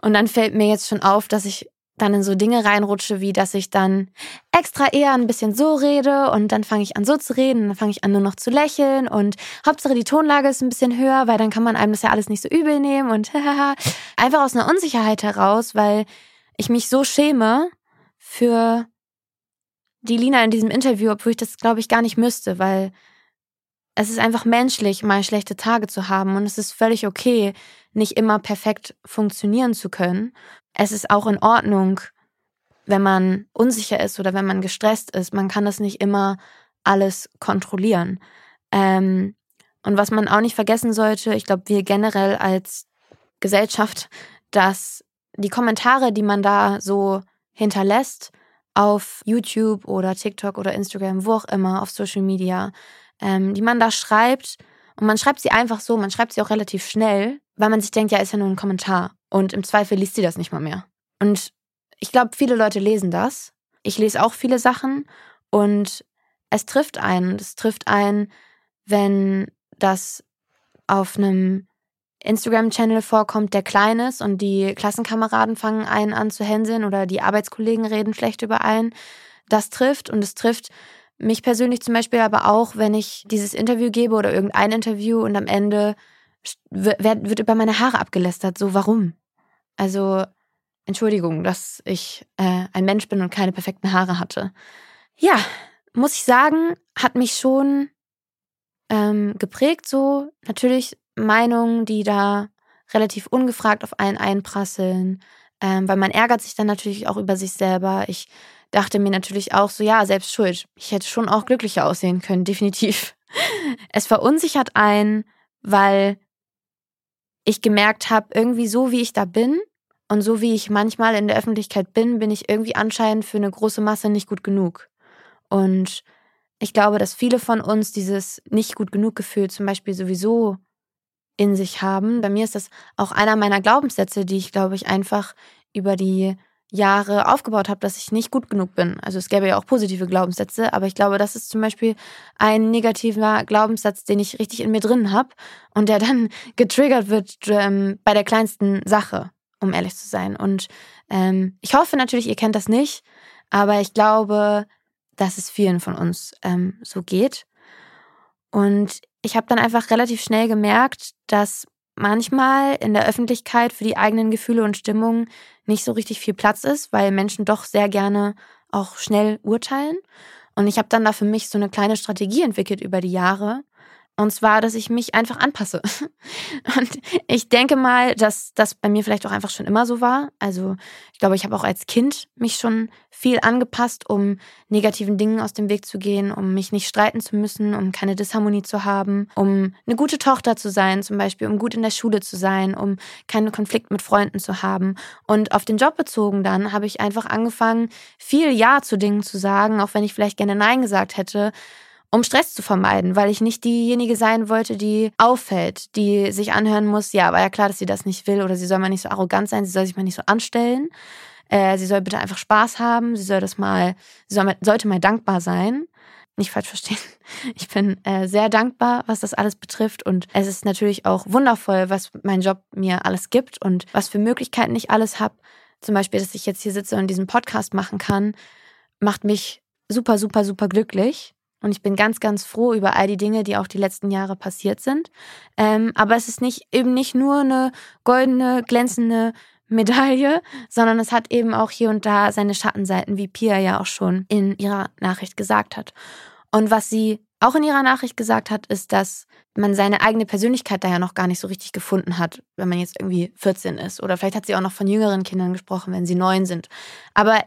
Und dann fällt mir jetzt schon auf, dass ich dann in so Dinge reinrutsche, wie dass ich dann extra eher ein bisschen so rede und dann fange ich an so zu reden und dann fange ich an nur noch zu lächeln und Hauptsache die Tonlage ist ein bisschen höher, weil dann kann man einem das ja alles nicht so übel nehmen und einfach aus einer Unsicherheit heraus, weil ich mich so schäme für die Lina in diesem Interview, obwohl ich das glaube ich gar nicht müsste, weil es ist einfach menschlich, mal schlechte Tage zu haben und es ist völlig okay, nicht immer perfekt funktionieren zu können. Es ist auch in Ordnung, wenn man unsicher ist oder wenn man gestresst ist. Man kann das nicht immer alles kontrollieren. Ähm, und was man auch nicht vergessen sollte, ich glaube, wir generell als Gesellschaft, dass die Kommentare, die man da so hinterlässt, auf YouTube oder TikTok oder Instagram, wo auch immer, auf Social Media, ähm, die man da schreibt, und man schreibt sie einfach so, man schreibt sie auch relativ schnell, weil man sich denkt, ja, ist ja nur ein Kommentar. Und im Zweifel liest sie das nicht mal mehr. Und ich glaube, viele Leute lesen das. Ich lese auch viele Sachen und es trifft einen. Es trifft einen, wenn das auf einem Instagram-Channel vorkommt, der klein ist und die Klassenkameraden fangen einen an zu hänseln oder die Arbeitskollegen reden schlecht über einen. Das trifft und es trifft mich persönlich zum Beispiel aber auch, wenn ich dieses Interview gebe oder irgendein Interview und am Ende wird über meine Haare abgelästert. So, warum? Also, Entschuldigung, dass ich äh, ein Mensch bin und keine perfekten Haare hatte. Ja, muss ich sagen, hat mich schon ähm, geprägt, so natürlich Meinungen, die da relativ ungefragt auf einen einprasseln, ähm, weil man ärgert sich dann natürlich auch über sich selber. Ich dachte mir natürlich auch so, ja, selbst schuld. Ich hätte schon auch glücklicher aussehen können, definitiv. Es verunsichert einen, weil ich gemerkt habe, irgendwie so wie ich da bin und so wie ich manchmal in der Öffentlichkeit bin, bin ich irgendwie anscheinend für eine große Masse nicht gut genug. Und ich glaube, dass viele von uns dieses nicht gut genug Gefühl zum Beispiel sowieso in sich haben. Bei mir ist das auch einer meiner Glaubenssätze, die ich, glaube ich, einfach über die Jahre aufgebaut habe, dass ich nicht gut genug bin. Also es gäbe ja auch positive Glaubenssätze, aber ich glaube, das ist zum Beispiel ein negativer Glaubenssatz, den ich richtig in mir drin habe und der dann getriggert wird ähm, bei der kleinsten Sache, um ehrlich zu sein. Und ähm, ich hoffe natürlich, ihr kennt das nicht, aber ich glaube, dass es vielen von uns ähm, so geht. Und ich habe dann einfach relativ schnell gemerkt, dass manchmal in der Öffentlichkeit für die eigenen Gefühle und Stimmungen nicht so richtig viel Platz ist, weil Menschen doch sehr gerne auch schnell urteilen. Und ich habe dann da für mich so eine kleine Strategie entwickelt über die Jahre, und zwar, dass ich mich einfach anpasse. Und ich denke mal, dass das bei mir vielleicht auch einfach schon immer so war. Also ich glaube, ich habe auch als Kind mich schon viel angepasst, um negativen Dingen aus dem Weg zu gehen, um mich nicht streiten zu müssen, um keine Disharmonie zu haben, um eine gute Tochter zu sein, zum Beispiel, um gut in der Schule zu sein, um keinen Konflikt mit Freunden zu haben. Und auf den Job bezogen dann habe ich einfach angefangen, viel Ja zu Dingen zu sagen, auch wenn ich vielleicht gerne Nein gesagt hätte um Stress zu vermeiden, weil ich nicht diejenige sein wollte, die auffällt, die sich anhören muss, ja, war ja klar, dass sie das nicht will oder sie soll mal nicht so arrogant sein, sie soll sich mal nicht so anstellen. Äh, sie soll bitte einfach Spaß haben, sie soll das mal, sie soll, sollte mal dankbar sein. Nicht falsch verstehen. Ich bin äh, sehr dankbar, was das alles betrifft. Und es ist natürlich auch wundervoll, was mein Job mir alles gibt und was für Möglichkeiten ich alles habe. Zum Beispiel, dass ich jetzt hier sitze und diesen Podcast machen kann, macht mich super, super, super glücklich. Und ich bin ganz, ganz froh über all die Dinge, die auch die letzten Jahre passiert sind. Ähm, aber es ist nicht eben nicht nur eine goldene, glänzende Medaille, sondern es hat eben auch hier und da seine Schattenseiten, wie Pia ja auch schon in ihrer Nachricht gesagt hat. Und was sie auch in ihrer Nachricht gesagt hat, ist, dass man seine eigene Persönlichkeit da ja noch gar nicht so richtig gefunden hat, wenn man jetzt irgendwie 14 ist. Oder vielleicht hat sie auch noch von jüngeren Kindern gesprochen, wenn sie neun sind. Aber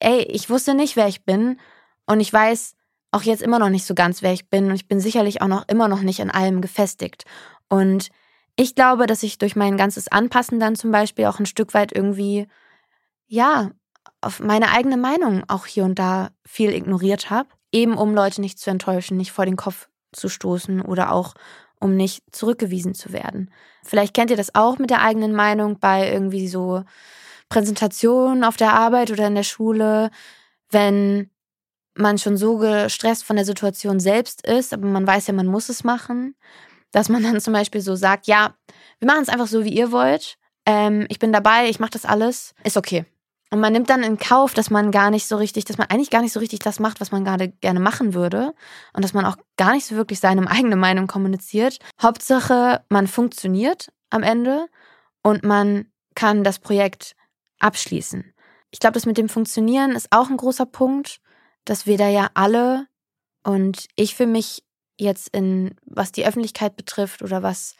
ey, ich wusste nicht, wer ich bin. Und ich weiß, auch jetzt immer noch nicht so ganz, wer ich bin. Und ich bin sicherlich auch noch immer noch nicht in allem gefestigt. Und ich glaube, dass ich durch mein ganzes Anpassen dann zum Beispiel auch ein Stück weit irgendwie, ja, auf meine eigene Meinung auch hier und da viel ignoriert habe. Eben um Leute nicht zu enttäuschen, nicht vor den Kopf zu stoßen oder auch um nicht zurückgewiesen zu werden. Vielleicht kennt ihr das auch mit der eigenen Meinung bei irgendwie so Präsentationen auf der Arbeit oder in der Schule, wenn man schon so gestresst von der Situation selbst ist, aber man weiß ja, man muss es machen, dass man dann zum Beispiel so sagt, ja, wir machen es einfach so, wie ihr wollt. Ähm, ich bin dabei, ich mache das alles, ist okay. Und man nimmt dann in Kauf, dass man gar nicht so richtig, dass man eigentlich gar nicht so richtig das macht, was man gerade gerne machen würde. Und dass man auch gar nicht so wirklich seine eigene Meinung kommuniziert. Hauptsache, man funktioniert am Ende und man kann das Projekt abschließen. Ich glaube, das mit dem Funktionieren ist auch ein großer Punkt dass wir da ja alle und ich für mich jetzt in, was die Öffentlichkeit betrifft oder was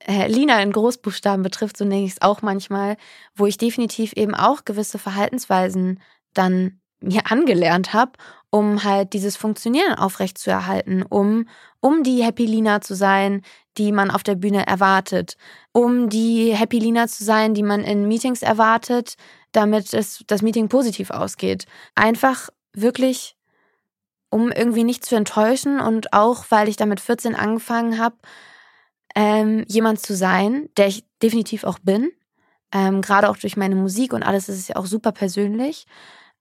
äh, Lina in Großbuchstaben betrifft, so nenne ich es auch manchmal, wo ich definitiv eben auch gewisse Verhaltensweisen dann mir angelernt habe, um halt dieses Funktionieren aufrechtzuerhalten, um, um die Happy Lina zu sein, die man auf der Bühne erwartet, um die Happy Lina zu sein, die man in Meetings erwartet, damit es das Meeting positiv ausgeht. Einfach wirklich, um irgendwie nicht zu enttäuschen und auch, weil ich damit 14 angefangen habe, ähm, jemand zu sein, der ich definitiv auch bin. Ähm, Gerade auch durch meine Musik und alles ist es ja auch super persönlich.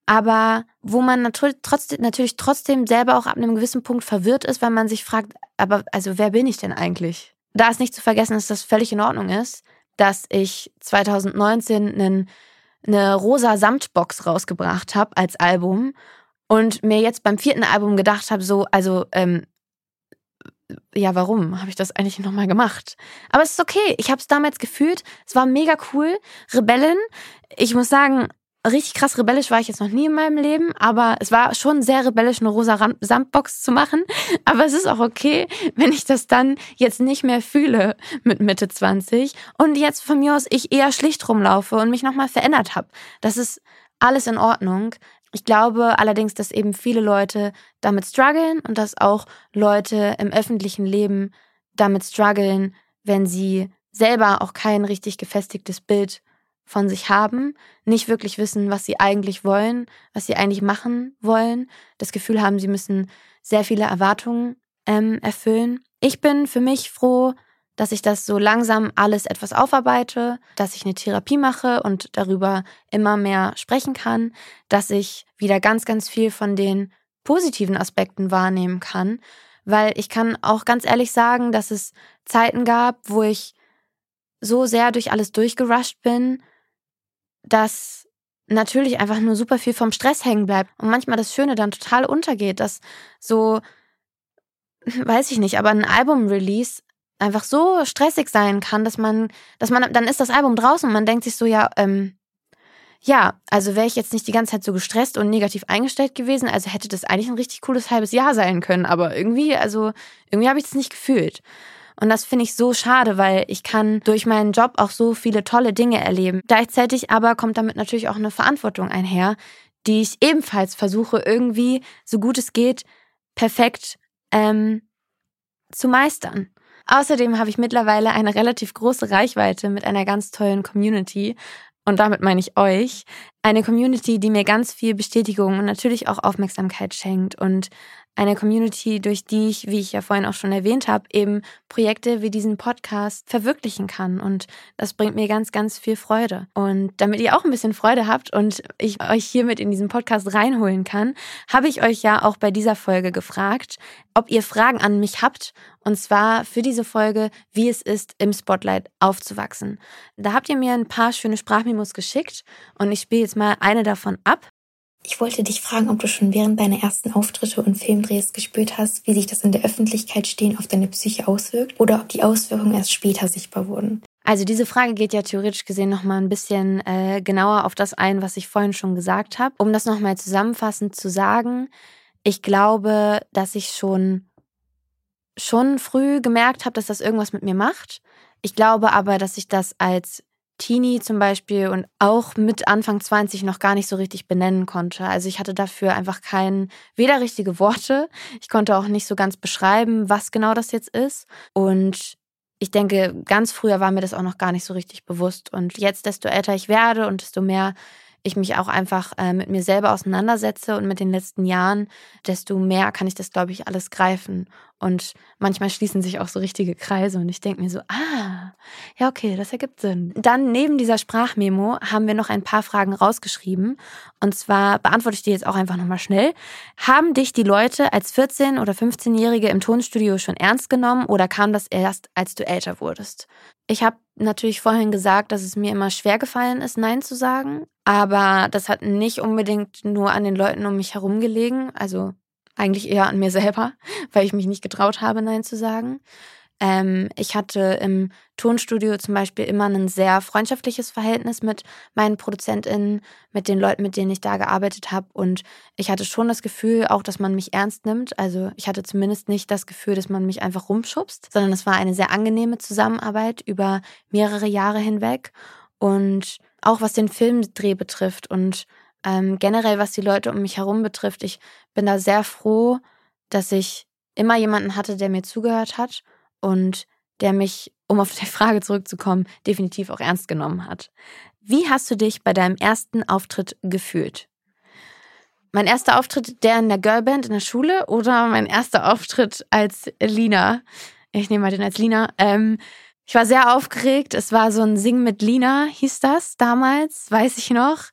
Aber wo man natürlich trotzdem, natürlich trotzdem selber auch ab einem gewissen Punkt verwirrt ist, weil man sich fragt, aber also wer bin ich denn eigentlich? Da ist nicht zu vergessen, dass das völlig in Ordnung ist, dass ich 2019 einen, eine rosa Samtbox rausgebracht habe als Album und mir jetzt beim vierten Album gedacht habe, so, also ähm, ja, warum habe ich das eigentlich nochmal gemacht? Aber es ist okay. Ich habe es damals gefühlt. Es war mega cool. Rebellen. Ich muss sagen, richtig krass rebellisch war ich jetzt noch nie in meinem Leben, aber es war schon sehr rebellisch, eine rosa Samtbox zu machen. Aber es ist auch okay, wenn ich das dann jetzt nicht mehr fühle mit Mitte 20 und jetzt von mir aus ich eher schlicht rumlaufe und mich nochmal verändert habe. Das ist alles in Ordnung. Ich glaube allerdings, dass eben viele Leute damit strugglen und dass auch Leute im öffentlichen Leben damit strugglen, wenn sie selber auch kein richtig gefestigtes Bild von sich haben, nicht wirklich wissen, was sie eigentlich wollen, was sie eigentlich machen wollen, das Gefühl haben, sie müssen sehr viele Erwartungen ähm, erfüllen. Ich bin für mich froh, dass ich das so langsam alles etwas aufarbeite, dass ich eine Therapie mache und darüber immer mehr sprechen kann, dass ich wieder ganz, ganz viel von den positiven Aspekten wahrnehmen kann, weil ich kann auch ganz ehrlich sagen, dass es Zeiten gab, wo ich so sehr durch alles durchgerusht bin, dass natürlich einfach nur super viel vom Stress hängen bleibt und manchmal das Schöne dann total untergeht, dass so, weiß ich nicht, aber ein Album-Release einfach so stressig sein kann, dass man, dass man, dann ist das Album draußen und man denkt sich so, ja, ähm, ja, also wäre ich jetzt nicht die ganze Zeit so gestresst und negativ eingestellt gewesen, also hätte das eigentlich ein richtig cooles halbes Jahr sein können, aber irgendwie, also irgendwie habe ich das nicht gefühlt. Und das finde ich so schade, weil ich kann durch meinen Job auch so viele tolle Dinge erleben. Gleichzeitig aber kommt damit natürlich auch eine Verantwortung einher, die ich ebenfalls versuche irgendwie, so gut es geht, perfekt ähm, zu meistern. Außerdem habe ich mittlerweile eine relativ große Reichweite mit einer ganz tollen Community. Und damit meine ich euch. Eine Community, die mir ganz viel Bestätigung und natürlich auch Aufmerksamkeit schenkt und eine Community, durch die ich, wie ich ja vorhin auch schon erwähnt habe, eben Projekte wie diesen Podcast verwirklichen kann. Und das bringt mir ganz, ganz viel Freude. Und damit ihr auch ein bisschen Freude habt und ich euch hiermit in diesen Podcast reinholen kann, habe ich euch ja auch bei dieser Folge gefragt, ob ihr Fragen an mich habt. Und zwar für diese Folge, wie es ist, im Spotlight aufzuwachsen. Da habt ihr mir ein paar schöne Sprachmemos geschickt und ich spiele jetzt mal eine davon ab. Ich wollte dich fragen, ob du schon während deiner ersten Auftritte und Filmdrehs gespürt hast, wie sich das in der Öffentlichkeit stehen auf deine Psyche auswirkt oder ob die Auswirkungen erst später sichtbar wurden. Also diese Frage geht ja theoretisch gesehen nochmal ein bisschen äh, genauer auf das ein, was ich vorhin schon gesagt habe. Um das nochmal zusammenfassend zu sagen, ich glaube, dass ich schon schon früh gemerkt habe, dass das irgendwas mit mir macht. Ich glaube aber, dass ich das als Teenie zum Beispiel und auch mit Anfang 20 noch gar nicht so richtig benennen konnte. Also ich hatte dafür einfach kein, weder richtige Worte, ich konnte auch nicht so ganz beschreiben, was genau das jetzt ist. Und ich denke, ganz früher war mir das auch noch gar nicht so richtig bewusst. Und jetzt, desto älter ich werde und desto mehr ich mich auch einfach äh, mit mir selber auseinandersetze und mit den letzten Jahren, desto mehr kann ich das, glaube ich, alles greifen. Und manchmal schließen sich auch so richtige Kreise und ich denke mir so, ah, ja, okay, das ergibt Sinn. Dann neben dieser Sprachmemo haben wir noch ein paar Fragen rausgeschrieben. Und zwar beantworte ich die jetzt auch einfach nochmal schnell. Haben dich die Leute als 14- oder 15-Jährige im Tonstudio schon ernst genommen oder kam das erst, als du älter wurdest? Ich habe natürlich vorhin gesagt, dass es mir immer schwer gefallen ist, Nein zu sagen. Aber das hat nicht unbedingt nur an den Leuten um mich herum gelegen. Also eigentlich eher an mir selber, weil ich mich nicht getraut habe, Nein zu sagen. Ähm, ich hatte im Tonstudio zum Beispiel immer ein sehr freundschaftliches Verhältnis mit meinen ProduzentInnen, mit den Leuten, mit denen ich da gearbeitet habe. Und ich hatte schon das Gefühl, auch, dass man mich ernst nimmt. Also ich hatte zumindest nicht das Gefühl, dass man mich einfach rumschubst, sondern es war eine sehr angenehme Zusammenarbeit über mehrere Jahre hinweg. Und auch was den Filmdreh betrifft und ähm, generell was die Leute um mich herum betrifft, ich bin da sehr froh, dass ich immer jemanden hatte, der mir zugehört hat und der mich, um auf die Frage zurückzukommen, definitiv auch ernst genommen hat. Wie hast du dich bei deinem ersten Auftritt gefühlt? Mein erster Auftritt, der in der Girlband in der Schule oder mein erster Auftritt als Lina? Ich nehme mal den als Lina. Ähm, ich war sehr aufgeregt. Es war so ein Sing mit Lina, hieß das damals, weiß ich noch.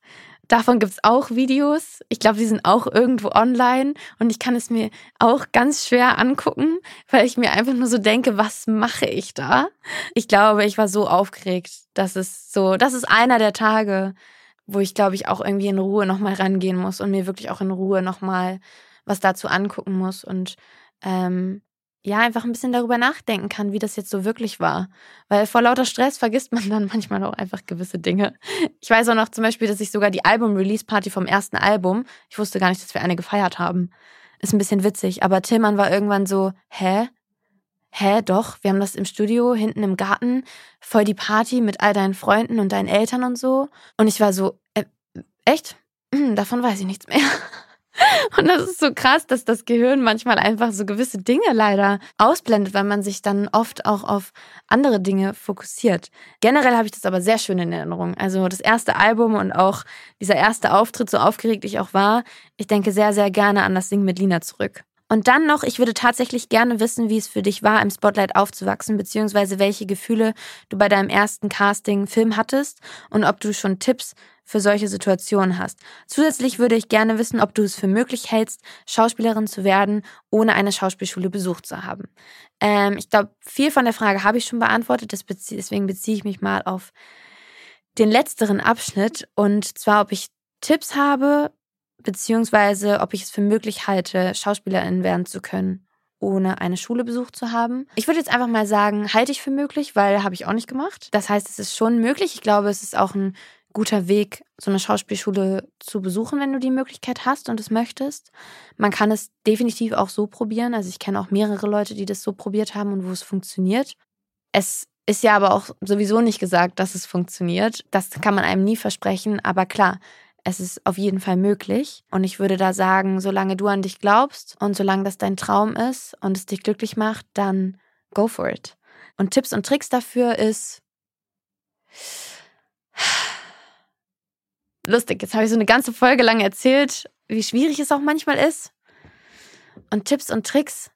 Davon gibt's auch Videos. Ich glaube, die sind auch irgendwo online und ich kann es mir auch ganz schwer angucken, weil ich mir einfach nur so denke, was mache ich da? Ich glaube, ich war so aufgeregt. Das ist so, das ist einer der Tage, wo ich glaube ich auch irgendwie in Ruhe nochmal rangehen muss und mir wirklich auch in Ruhe nochmal was dazu angucken muss und ähm, ja, einfach ein bisschen darüber nachdenken kann, wie das jetzt so wirklich war. Weil vor lauter Stress vergisst man dann manchmal auch einfach gewisse Dinge. Ich weiß auch noch zum Beispiel, dass ich sogar die Album-Release-Party vom ersten Album, ich wusste gar nicht, dass wir eine gefeiert haben. Ist ein bisschen witzig, aber Tillmann war irgendwann so, hä? Hä, doch, wir haben das im Studio, hinten im Garten, voll die Party mit all deinen Freunden und deinen Eltern und so. Und ich war so, äh, echt? Hm, davon weiß ich nichts mehr. Und das ist so krass, dass das Gehirn manchmal einfach so gewisse Dinge leider ausblendet, weil man sich dann oft auch auf andere Dinge fokussiert. Generell habe ich das aber sehr schön in Erinnerung. Also das erste Album und auch dieser erste Auftritt, so aufgeregt ich auch war, ich denke sehr, sehr gerne an das Singen mit Lina zurück. Und dann noch, ich würde tatsächlich gerne wissen, wie es für dich war, im Spotlight aufzuwachsen, beziehungsweise welche Gefühle du bei deinem ersten Casting-Film hattest und ob du schon Tipps für solche Situationen hast. Zusätzlich würde ich gerne wissen, ob du es für möglich hältst, Schauspielerin zu werden, ohne eine Schauspielschule besucht zu haben. Ähm, ich glaube, viel von der Frage habe ich schon beantwortet, deswegen beziehe ich mich mal auf den letzteren Abschnitt und zwar, ob ich Tipps habe, beziehungsweise ob ich es für möglich halte, Schauspielerin werden zu können ohne eine Schule besucht zu haben. Ich würde jetzt einfach mal sagen, halte ich für möglich, weil habe ich auch nicht gemacht. Das heißt, es ist schon möglich. Ich glaube, es ist auch ein guter Weg, so eine Schauspielschule zu besuchen, wenn du die Möglichkeit hast und es möchtest. Man kann es definitiv auch so probieren. Also ich kenne auch mehrere Leute, die das so probiert haben und wo es funktioniert. Es ist ja aber auch sowieso nicht gesagt, dass es funktioniert. Das kann man einem nie versprechen. Aber klar, es ist auf jeden Fall möglich. Und ich würde da sagen, solange du an dich glaubst und solange das dein Traum ist und es dich glücklich macht, dann go for it. Und Tipps und Tricks dafür ist, lustig. Jetzt habe ich so eine ganze Folge lang erzählt, wie schwierig es auch manchmal ist. Und Tipps und Tricks.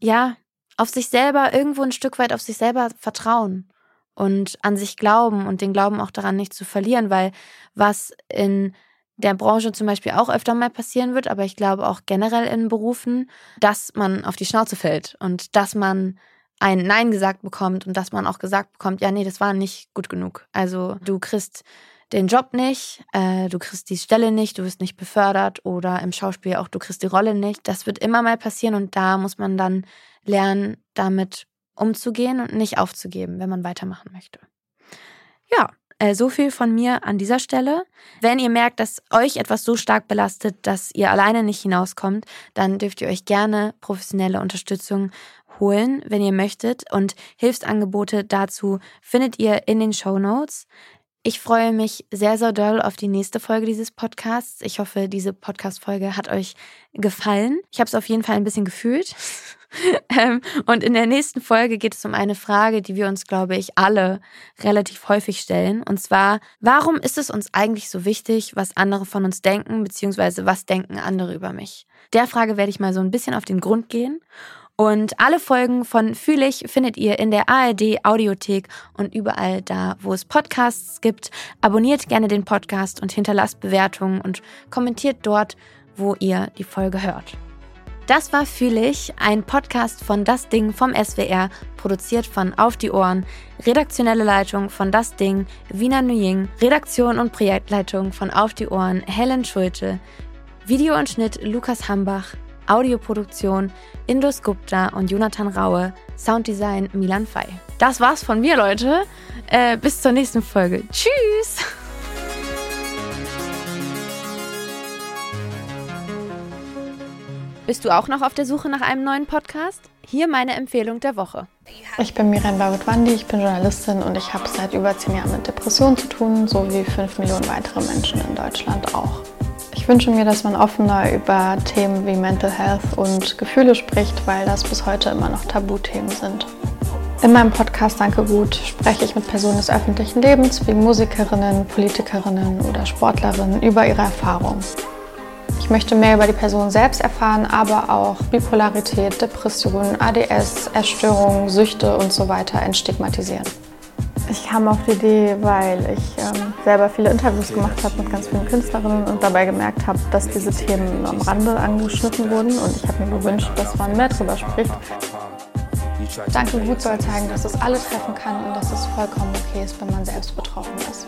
Ja, auf sich selber, irgendwo ein Stück weit auf sich selber vertrauen und an sich glauben und den Glauben auch daran nicht zu verlieren, weil was in der Branche zum Beispiel auch öfter mal passieren wird, aber ich glaube auch generell in Berufen, dass man auf die Schnauze fällt und dass man ein Nein gesagt bekommt und dass man auch gesagt bekommt, ja, nee, das war nicht gut genug. Also du kriegst den Job nicht, äh, du kriegst die Stelle nicht, du wirst nicht befördert oder im Schauspiel auch du kriegst die Rolle nicht. Das wird immer mal passieren und da muss man dann lernen, damit umzugehen und nicht aufzugeben, wenn man weitermachen möchte. Ja, äh, so viel von mir an dieser Stelle. Wenn ihr merkt, dass euch etwas so stark belastet, dass ihr alleine nicht hinauskommt, dann dürft ihr euch gerne professionelle Unterstützung holen, wenn ihr möchtet. Und Hilfsangebote dazu findet ihr in den Show Notes. Ich freue mich sehr, sehr doll auf die nächste Folge dieses Podcasts. Ich hoffe, diese Podcast-Folge hat euch gefallen. Ich habe es auf jeden Fall ein bisschen gefühlt. Ähm, und in der nächsten Folge geht es um eine Frage, die wir uns, glaube ich, alle relativ häufig stellen. Und zwar, warum ist es uns eigentlich so wichtig, was andere von uns denken, beziehungsweise was denken andere über mich? Der Frage werde ich mal so ein bisschen auf den Grund gehen. Und alle Folgen von Fühle ich findet ihr in der ARD Audiothek und überall da, wo es Podcasts gibt. Abonniert gerne den Podcast und hinterlasst Bewertungen und kommentiert dort, wo ihr die Folge hört. Das war Fühle ich, ein Podcast von Das Ding vom SWR, produziert von Auf die Ohren, redaktionelle Leitung von Das Ding, Wiener Nuying, Redaktion und Projektleitung von Auf die Ohren, Helen Schulte, Video und Schnitt Lukas Hambach, Audioproduktion Indus Gupta und Jonathan Raue, Sounddesign Milan Fay. Das war's von mir, Leute. Äh, bis zur nächsten Folge. Tschüss! Bist du auch noch auf der Suche nach einem neuen Podcast? Hier meine Empfehlung der Woche. Ich bin Miran Bawitwandi, ich bin Journalistin und ich habe seit über zehn Jahren mit Depressionen zu tun, so wie fünf Millionen weitere Menschen in Deutschland auch. Ich wünsche mir, dass man offener über Themen wie Mental Health und Gefühle spricht, weil das bis heute immer noch Tabuthemen sind. In meinem Podcast Danke Gut spreche ich mit Personen des öffentlichen Lebens wie Musikerinnen, Politikerinnen oder Sportlerinnen über ihre Erfahrungen. Ich möchte mehr über die Person selbst erfahren, aber auch Bipolarität, Depressionen, ADS, Essstörungen, Süchte und so weiter entstigmatisieren. Ich kam auf die Idee, weil ich ähm, selber viele Interviews gemacht habe mit ganz vielen Künstlerinnen und dabei gemerkt habe, dass diese Themen am Rande angeschnitten wurden und ich habe mir gewünscht, dass man mehr darüber spricht. Danke gut soll zeigen, dass es alle treffen kann und dass es vollkommen okay ist, wenn man selbst betroffen ist.